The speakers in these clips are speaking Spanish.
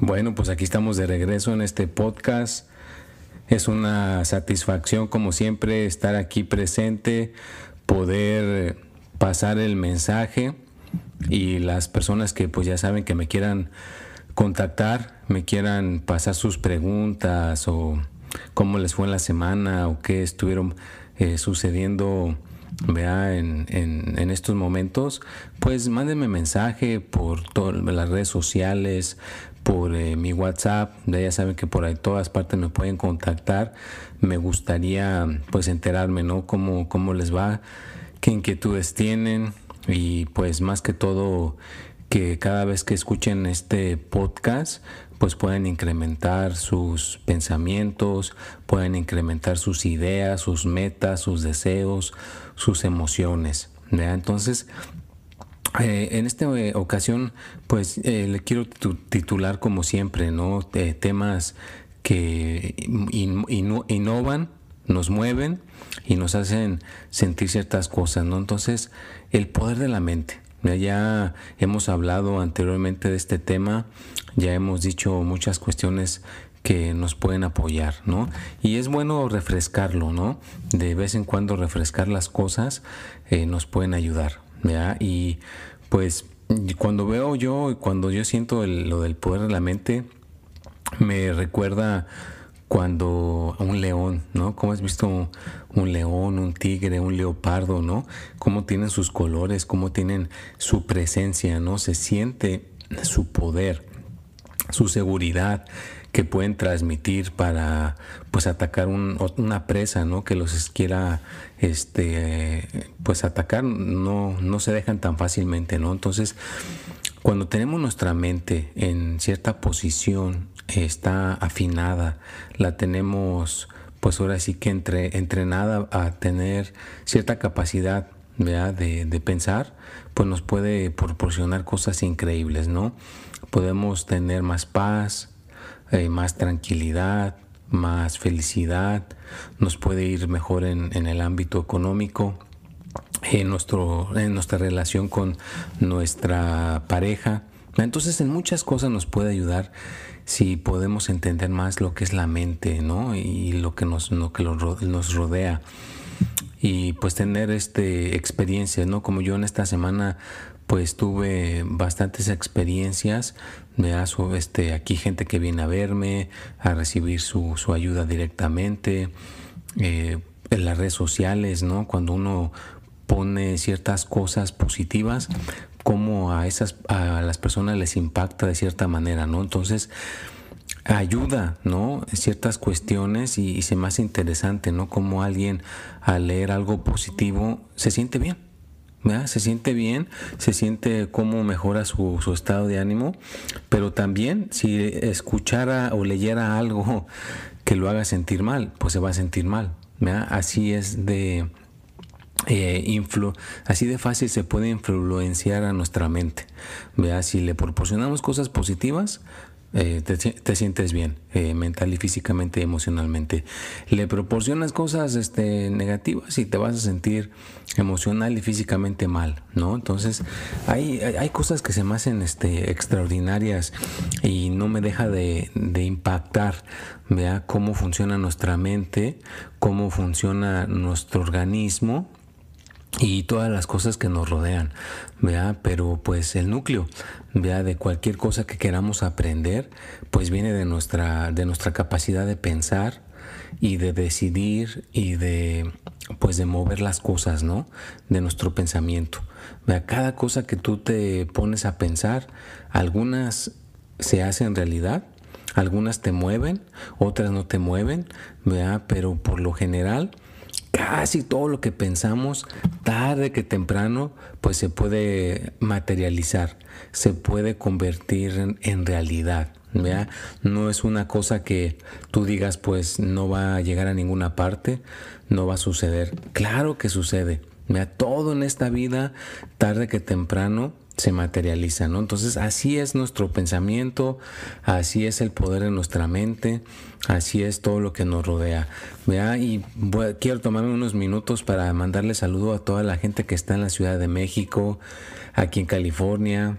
Bueno, pues aquí estamos de regreso en este podcast. Es una satisfacción, como siempre, estar aquí presente, poder pasar el mensaje y las personas que pues ya saben que me quieran contactar, me quieran pasar sus preguntas o cómo les fue en la semana o qué estuvieron eh, sucediendo vea en, en, estos momentos, pues mándenme mensaje por todas las redes sociales, por eh, mi WhatsApp, ya saben que por ahí todas partes me pueden contactar. Me gustaría pues enterarme, ¿no? Cómo, cómo les va, qué inquietudes tienen y pues más que todo que cada vez que escuchen este podcast pues pueden incrementar sus pensamientos, pueden incrementar sus ideas, sus metas, sus deseos, sus emociones. Entonces, eh, en esta eh, ocasión, pues eh, le quiero titular como siempre, ¿no? temas que innovan, nos mueven y nos hacen sentir ciertas cosas, ¿no? Entonces, el poder de la mente. Ya hemos hablado anteriormente de este tema, ya hemos dicho muchas cuestiones que nos pueden apoyar, ¿no? Y es bueno refrescarlo, ¿no? De vez en cuando refrescar las cosas nos pueden ayudar. Y pues cuando veo yo, cuando yo siento lo del poder de la mente, me recuerda cuando un león, ¿no? ¿Cómo has visto un león, un tigre, un leopardo, ¿no? Cómo tienen sus colores, cómo tienen su presencia, ¿no? Se siente su poder, su seguridad, que pueden transmitir para pues atacar una presa no que los quiera este pues atacar no no se dejan tan fácilmente no entonces cuando tenemos nuestra mente en cierta posición está afinada la tenemos pues ahora sí que entre, entrenada a tener cierta capacidad De, pensar pues nos puede proporcionar cosas increíbles no podemos tener más paz eh, más tranquilidad, más felicidad, nos puede ir mejor en, el ámbito económico, en, nuestro, en nuestra relación con nuestra pareja. Entonces en muchas cosas nos puede ayudar si podemos entender más lo que es la mente ¿no? y lo que nos, lo que nos rodea y pues tener este experiencias, ¿no? Como yo en esta semana pues tuve bastantes experiencias, me este, aquí gente que viene a verme, a recibir su, su ayuda directamente, eh, en las redes sociales, ¿no? Cuando uno pone ciertas cosas positivas, como a esas, a las personas les impacta de cierta manera, ¿no? Entonces, ayuda, ¿no? Ciertas cuestiones y, se me hace interesante, ¿no? Como alguien al leer algo positivo se siente bien se siente bien, se siente cómo mejora su, estado de ánimo, pero también si escuchara o leyera algo que lo haga sentir mal, pues se va a sentir mal. Así es de... Eh, así de fácil se puede influenciar a nuestra mente. ¿vea? Si le proporcionamos cosas positivas, eh, te, sientes bien, eh, mental y físicamente emocionalmente. Le proporcionas cosas este, negativas y te vas a sentir emocional y físicamente mal, ¿no? Entonces, hay, hay cosas que se me hacen este, extraordinarias y no me deja de, de impactar, vea cómo funciona nuestra mente, cómo funciona nuestro organismo y todas las cosas que nos rodean, ¿vea? Pero pues el núcleo, ¿vea? De cualquier cosa que queramos aprender, pues viene de nuestra, de nuestra capacidad de pensar y de decidir y de, pues de mover las cosas, ¿no? De nuestro pensamiento. ¿Vea? Cada cosa que tú te pones a pensar, algunas se hacen realidad, algunas te mueven, otras no te mueven, ¿vea? Pero por lo general, casi todo lo que pensamos, tarde que temprano, pues se puede materializar, se puede convertir en, realidad. No es una cosa que tú digas, pues no va a llegar a ninguna parte, no va a suceder. Claro que sucede. Todo en esta vida, tarde que temprano, se materializa, ¿no? Entonces así es nuestro pensamiento, así es el poder de nuestra mente, así es todo lo que nos rodea. Y quiero tomarme unos minutos para mandarle saludo a toda la gente que está en la Ciudad de México, aquí en California,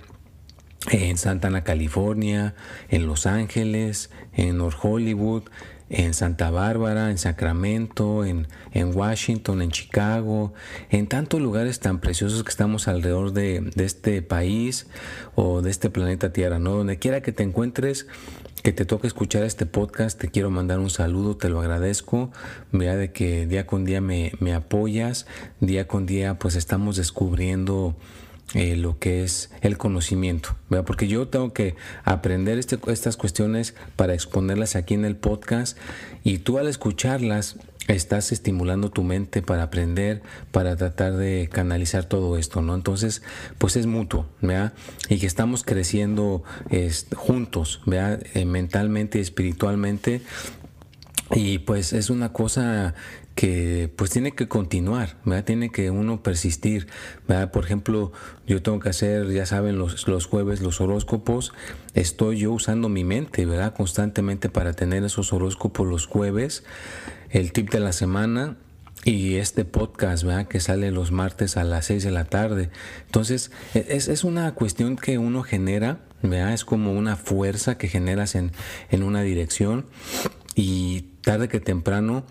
en Santa Ana, California, en Los Ángeles, en North Hollywood, en Santa Bárbara, en Sacramento, en, en, Washington, en Chicago, en tantos lugares tan preciosos que estamos alrededor de, este país o de este planeta Tierra, ¿no? Donde quiera que te encuentres, que te toque escuchar este podcast, te quiero mandar un saludo, te lo agradezco, vea de que día con día me, me apoyas, día con día pues estamos descubriendo eh, lo que es el conocimiento, porque yo tengo que aprender este, estas cuestiones para exponerlas aquí en el podcast y tú al escucharlas estás estimulando tu mente para aprender, para tratar de canalizar todo esto, ¿no? Entonces, pues es mutuo. Y que estamos creciendo juntos. Eh, mentalmente y espiritualmente. Y pues es una cosa que pues tiene que continuar, ¿verdad? Tiene que uno persistir, ¿verdad? Por ejemplo, yo tengo que hacer, ya saben, los, los jueves los horóscopos, estoy yo usando mi mente, ¿verdad? Constantemente para tener esos horóscopos los jueves, el tip de la semana y este podcast, ¿verdad? Que sale los martes a las 6 de la tarde. Entonces, e, es, es una cuestión que uno genera, ¿verdad? Es como una fuerza que generas en, en una dirección y tarde que temprano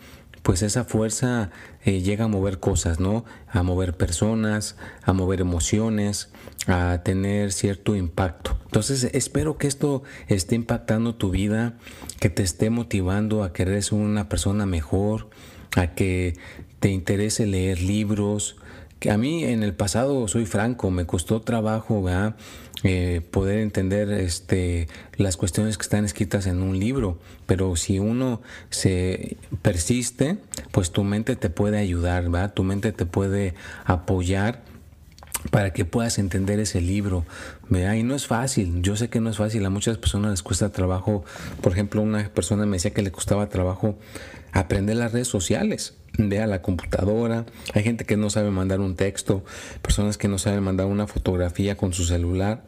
pues esa fuerza eh, llega a mover cosas, ¿no? A mover personas, a mover emociones, a tener cierto impacto. Entonces espero que esto esté impactando tu vida, que te esté motivando a querer ser una persona mejor, a que te interese leer libros, que a mí en el pasado, soy franco, me costó trabajo eh, poder entender este, las cuestiones que están escritas en un libro, pero si uno se persiste, pues tu mente te puede ayudar, ¿verdad? tu mente te puede apoyar para que puedas entender ese libro. Y no es fácil, yo sé que no es fácil, a muchas personas les cuesta trabajo, por ejemplo, una persona me decía que le costaba trabajo aprender las redes sociales, de a la computadora, hay gente que no sabe mandar un texto, personas que no saben mandar una fotografía con su celular.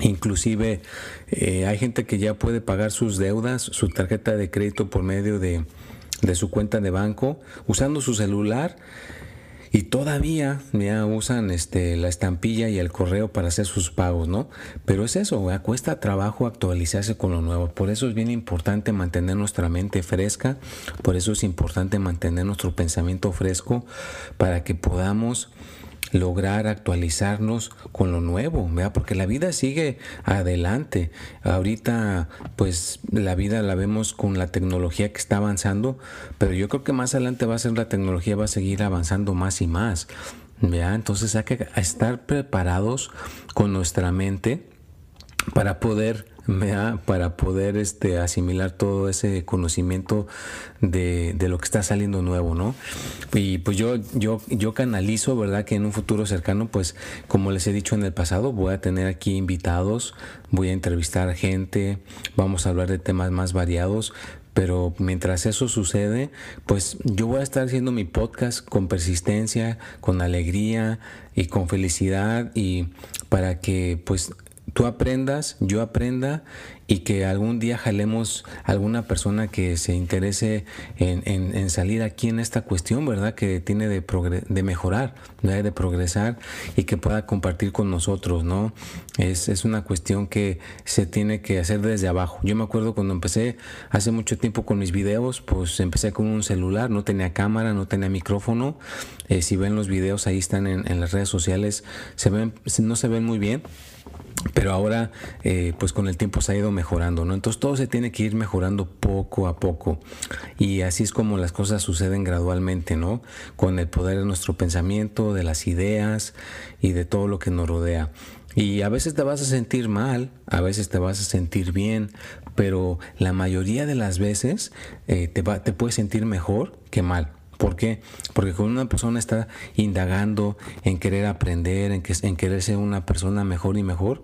Inclusive eh, hay gente que ya puede pagar sus deudas, su tarjeta de crédito por medio de, de su cuenta de banco, usando su celular y todavía ya usan este, la estampilla y el correo para hacer sus pagos, ¿no? Pero es eso, cuesta trabajo actualizarse con lo nuevo. Por eso es bien importante mantener nuestra mente fresca, por eso es importante mantener nuestro pensamiento fresco para que podamos lograr actualizarnos con lo nuevo, porque la vida sigue adelante. Ahorita, pues la vida la vemos con la tecnología que está avanzando, pero yo creo que más adelante va a ser la tecnología, va a seguir avanzando más y más. ¿verdad? Entonces hay que estar preparados con nuestra mente para poder para poder este, asimilar todo ese conocimiento de, lo que está saliendo nuevo, ¿no? Y pues yo, yo, yo canalizo, ¿verdad? Que en un futuro cercano, pues como les he dicho en el pasado, voy a tener aquí invitados, voy a entrevistar gente, vamos a hablar de temas más variados, pero mientras eso sucede, pues yo voy a estar haciendo mi podcast con persistencia, con alegría y con felicidad y para que pues tú aprendas, yo aprenda y que algún día jalemos alguna persona que se interese en, salir aquí en esta cuestión, ¿verdad? Que tiene de, mejorar, de progresar y que pueda compartir con nosotros, ¿no? Es, es, una cuestión que se tiene que hacer desde abajo. Yo me acuerdo cuando empecé hace mucho tiempo con mis videos, pues empecé con un celular, no tenía cámara, no tenía micrófono. Eh, si ven los videos, ahí están en, las redes sociales, se no se ven muy bien pero ahora eh, pues con el tiempo se ha ido mejorando, ¿no? Entonces todo se tiene que ir mejorando poco a poco y así es como las cosas suceden gradualmente, ¿no? Con el poder de nuestro pensamiento, de las ideas y de todo lo que nos rodea. Y a veces te vas a sentir mal, a veces te vas a sentir bien, pero la mayoría de las veces eh, te, te puedes sentir mejor que mal. ¿Por qué? Porque cuando una persona está indagando en querer aprender, en, que, querer ser una persona mejor y mejor,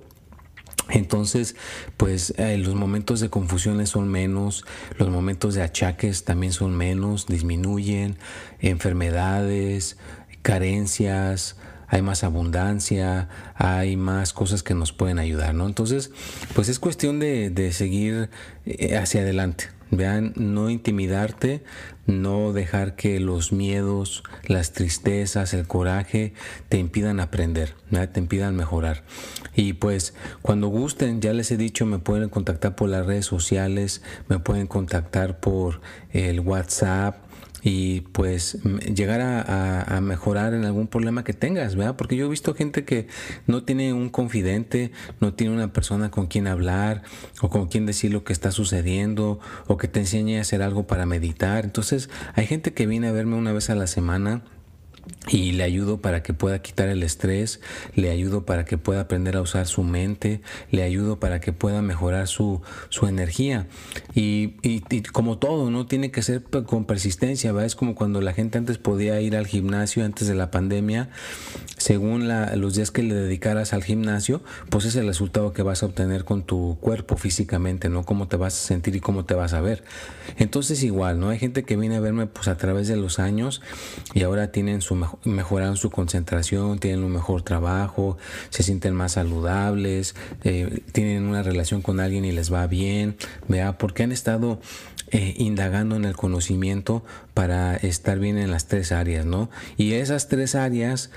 entonces, pues eh, los momentos de confusiones son menos, los momentos de achaques también son menos, disminuyen, enfermedades, carencias, hay más abundancia, hay más cosas que nos pueden ayudar, ¿no? Entonces, pues es cuestión de, de seguir eh, hacia adelante. Vean, no intimidarte, no dejar que los miedos, las tristezas, el coraje te impidan aprender, te impidan mejorar. Y pues cuando gusten, ya les he dicho, me pueden contactar por las redes sociales, me pueden contactar por el WhatsApp, y pues llegar a, mejorar en algún problema que tengas, ¿verdad? Porque yo he visto gente que no tiene un confidente, no tiene una persona con quien hablar o con quien decir lo que está sucediendo o que te enseñe a hacer algo para meditar. Entonces hay gente que viene a verme una vez a la semana y le ayudo para que pueda quitar el estrés, le ayudo para que pueda aprender a usar su mente, le ayudo para que pueda mejorar su, su energía. Y, y, como todo, ¿no? Tiene que ser con persistencia, ¿va? Es como cuando la gente antes podía ir al gimnasio antes de la pandemia, según la, los días que le dedicaras al gimnasio, pues es el resultado que vas a obtener con tu cuerpo físicamente, ¿no? Cómo te vas a sentir y cómo te vas a ver. Entonces igual, ¿no? Hay gente que viene a verme pues a través de los años y ahora tienen su mejoraron su concentración, tienen un mejor trabajo, se sienten más saludables, eh, tienen una relación con alguien y les va bien, vea, porque han estado eh, indagando en el conocimiento para estar bien en las tres áreas, ¿no? Y esas tres áreas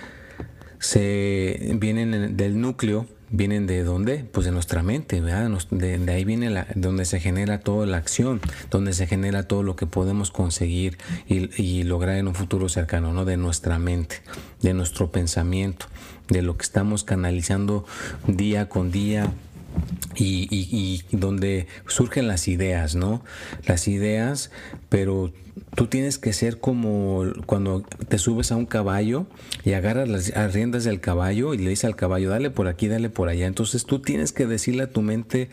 se vienen del núcleo vienen de dónde? Pues de nuestra mente, ¿verdad? De, ahí viene la, donde se genera toda la acción, donde se genera todo lo que podemos conseguir y, lograr en un futuro cercano, ¿no? De nuestra mente, de nuestro pensamiento, de lo que estamos canalizando día con día, y, y, donde surgen las ideas, ¿no? Las ideas, pero tú tienes que ser como cuando te subes a un caballo y agarras las riendas del caballo y le dices al caballo, dale por aquí, dale por allá. Entonces tú tienes que decirle a tu mente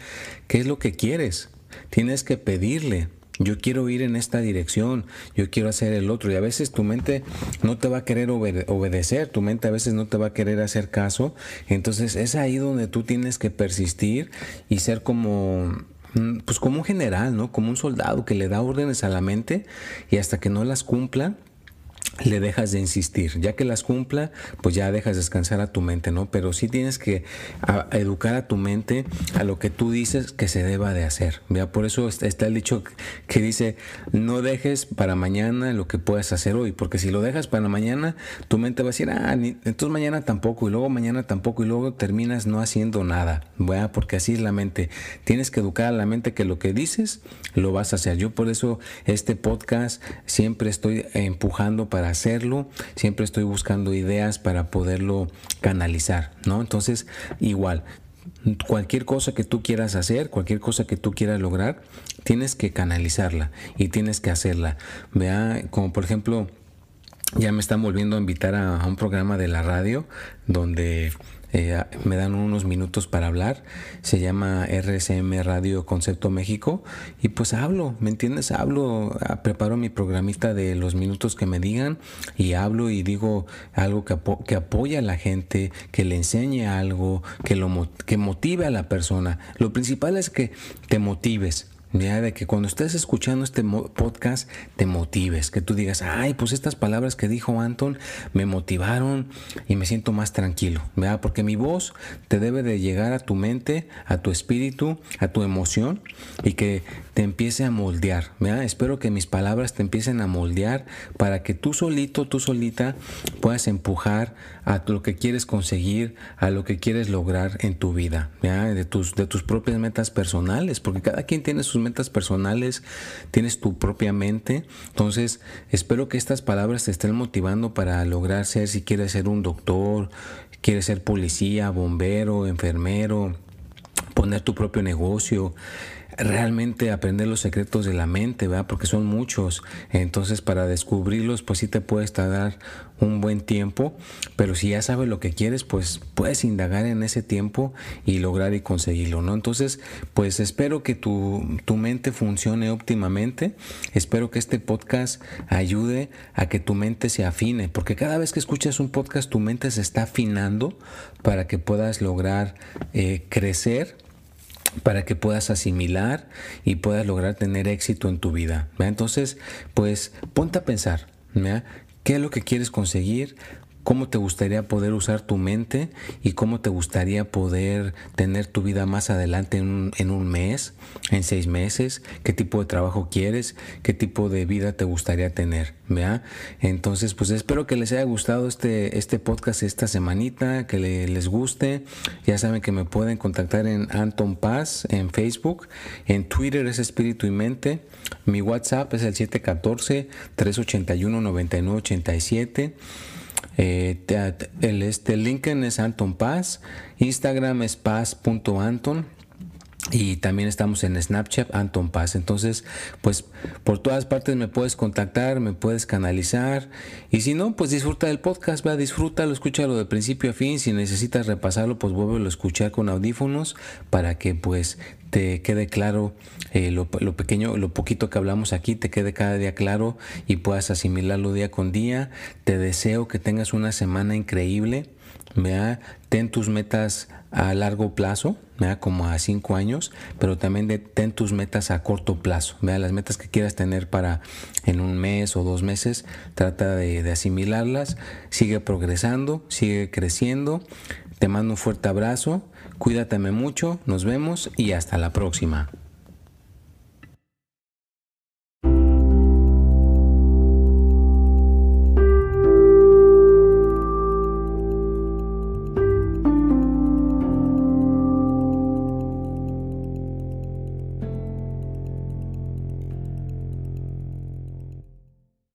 qué es lo que quieres. Tienes que pedirle. Yo quiero ir en esta dirección, yo quiero hacer el otro. Y a veces tu mente no te va a querer obedecer, tu mente a veces no te va a querer hacer caso. Entonces es ahí donde tú tienes que persistir y ser como Mm, pues como un general, ¿no? Como un soldado que le da órdenes a la mente y hasta que no las cumpla, le dejas de insistir. Ya que las cumpla, pues ya dejas descansar a tu mente, ¿no? Pero sí tienes que educar a tu mente a lo que tú dices que se deba de hacer. ¿vea? Por eso está el dicho que dice, no dejes para mañana lo que puedas hacer hoy, porque si lo dejas para mañana, tu mente va a decir, ah, entonces mañana tampoco, y luego mañana tampoco, y luego terminas no haciendo nada. Porque así es la mente. Tienes que educar a la mente que lo que dices, lo vas a hacer. Yo por eso este podcast siempre estoy empujando para hacerlo, siempre estoy buscando ideas para poderlo canalizar, ¿no? Entonces, igual, cualquier cosa que tú quieras hacer, cualquier cosa que tú quieras lograr, tienes que canalizarla y tienes que hacerla. Vea, como por ejemplo, ya me están volviendo a invitar a, un programa de la radio donde eh, me dan unos minutos para hablar. Se llama RSM Radio Concepto México. Y pues hablo, ¿me entiendes? Hablo, preparo mi programita de los minutos que me digan y hablo y digo algo que, que apoya a la gente, que le enseñe algo, que, lo, que motive a la persona. Lo principal es que te motives de que cuando estés escuchando este podcast te motives, que tú digas, ay, pues estas palabras que dijo Anton me motivaron y me siento más tranquilo, ¿verdad? Porque mi voz te debe de llegar a tu mente, a tu espíritu, a tu emoción y que te empiece a moldear, ¿verdad? Espero que mis palabras te empiecen a moldear para que tú solito, tú solita puedas empujar a lo que quieres conseguir, a lo que quieres lograr en tu vida, ¿verdad? De tus, de tus propias metas personales, porque cada quien tiene sus personales, tienes tu propia mente. Entonces, espero que estas palabras te estén motivando para lograr ser, si quieres ser un doctor, quieres ser policía, bombero, enfermero, poner tu propio negocio, realmente aprender los secretos de la mente, ¿verdad? Porque son muchos. Entonces, para descubrirlos, pues sí te puedes tardar un buen tiempo, pero si ya sabes lo que quieres, pues puedes indagar en ese tiempo y lograr y conseguirlo, ¿no? Entonces, pues espero que tu, tu mente funcione óptimamente, espero que este podcast ayude a que tu mente se afine, porque cada vez que escuchas un podcast, tu mente se está afinando para que puedas lograr eh, crecer para que puedas asimilar y puedas lograr tener éxito en tu vida. Entonces, pues ponte a pensar, ¿qué es lo que quieres conseguir? Cómo te gustaría poder usar tu mente y cómo te gustaría poder tener tu vida más adelante en un, en un, mes, en seis meses, qué tipo de trabajo quieres, qué tipo de vida te gustaría tener. ¿vea? Entonces, pues espero que les haya gustado este, este podcast esta semanita, que les guste. Ya saben que me pueden contactar en Anton Paz en Facebook, en Twitter es Espíritu y Mente. Mi WhatsApp es el 714 381 9987. Eh, el este LinkedIn es Anton Paz, Instagram es paz.anton y también estamos en Snapchat, Anton Paz. Entonces, pues por todas partes me puedes contactar, me puedes canalizar. Y si no, pues disfruta del podcast, va, disfrútalo, escúchalo de principio a fin. Si necesitas repasarlo, pues vuélvelo a escuchar con audífonos para que pues te quede claro eh, lo, lo, pequeño, lo poquito que hablamos aquí, te quede cada día claro y puedas asimilarlo día con día. Te deseo que tengas una semana increíble. Vea, ten tus metas a largo plazo, como a cinco años, pero también de, ten tus metas a corto plazo. Vea, las metas que quieras tener para en un mes o dos meses, trata de, asimilarlas, sigue progresando, sigue creciendo. Te mando un fuerte abrazo, cuídateme mucho, nos vemos y hasta la próxima.